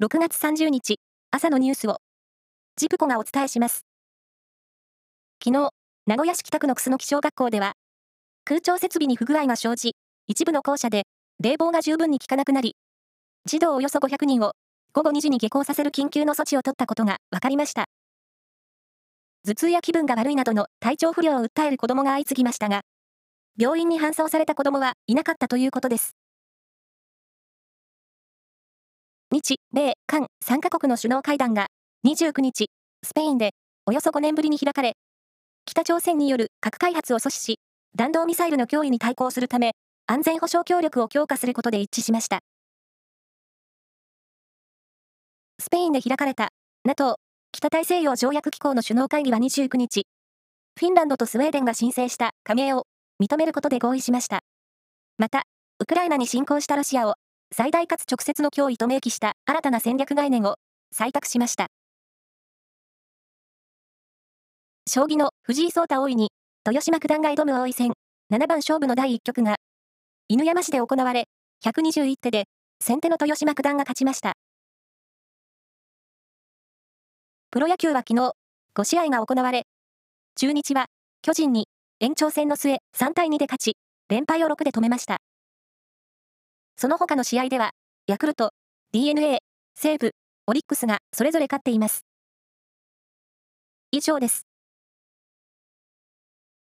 6月30日、朝のニュースを、ジプコがお伝えします。昨日、名古屋市北区の楠木小学校では、空調設備に不具合が生じ、一部の校舎で冷房が十分に効かなくなり、児童およそ500人を午後2時に下校させる緊急の措置を取ったことが分かりました。頭痛や気分が悪いなどの体調不良を訴える子供が相次ぎましたが、病院に搬送された子供はいなかったということです。日、米、韓3カ国の首脳会談が29日、スペインでおよそ5年ぶりに開かれ、北朝鮮による核開発を阻止し、弾道ミサイルの脅威に対抗するため、安全保障協力を強化することで一致しました。スペインで開かれた NATO 北大西洋条約機構の首脳会議は29日、フィンランドとスウェーデンが申請した加盟を認めることで合意しました。また、ウクライナに侵攻したロシアを最大かつ直接の脅威と明記した新たな戦略概念を採択しました。将棋の藤井聡太王位に豊島九段が挑む王位戦7番勝負の第1局が犬山市で行われ121手で先手の豊島九段が勝ちました。プロ野球は昨日5試合が行われ中日は巨人に延長戦の末3対2で勝ち連敗を6で止めました。その他の試合では、ヤクルト、DNA、西武、オリックスがそれぞれ勝っています。以上です。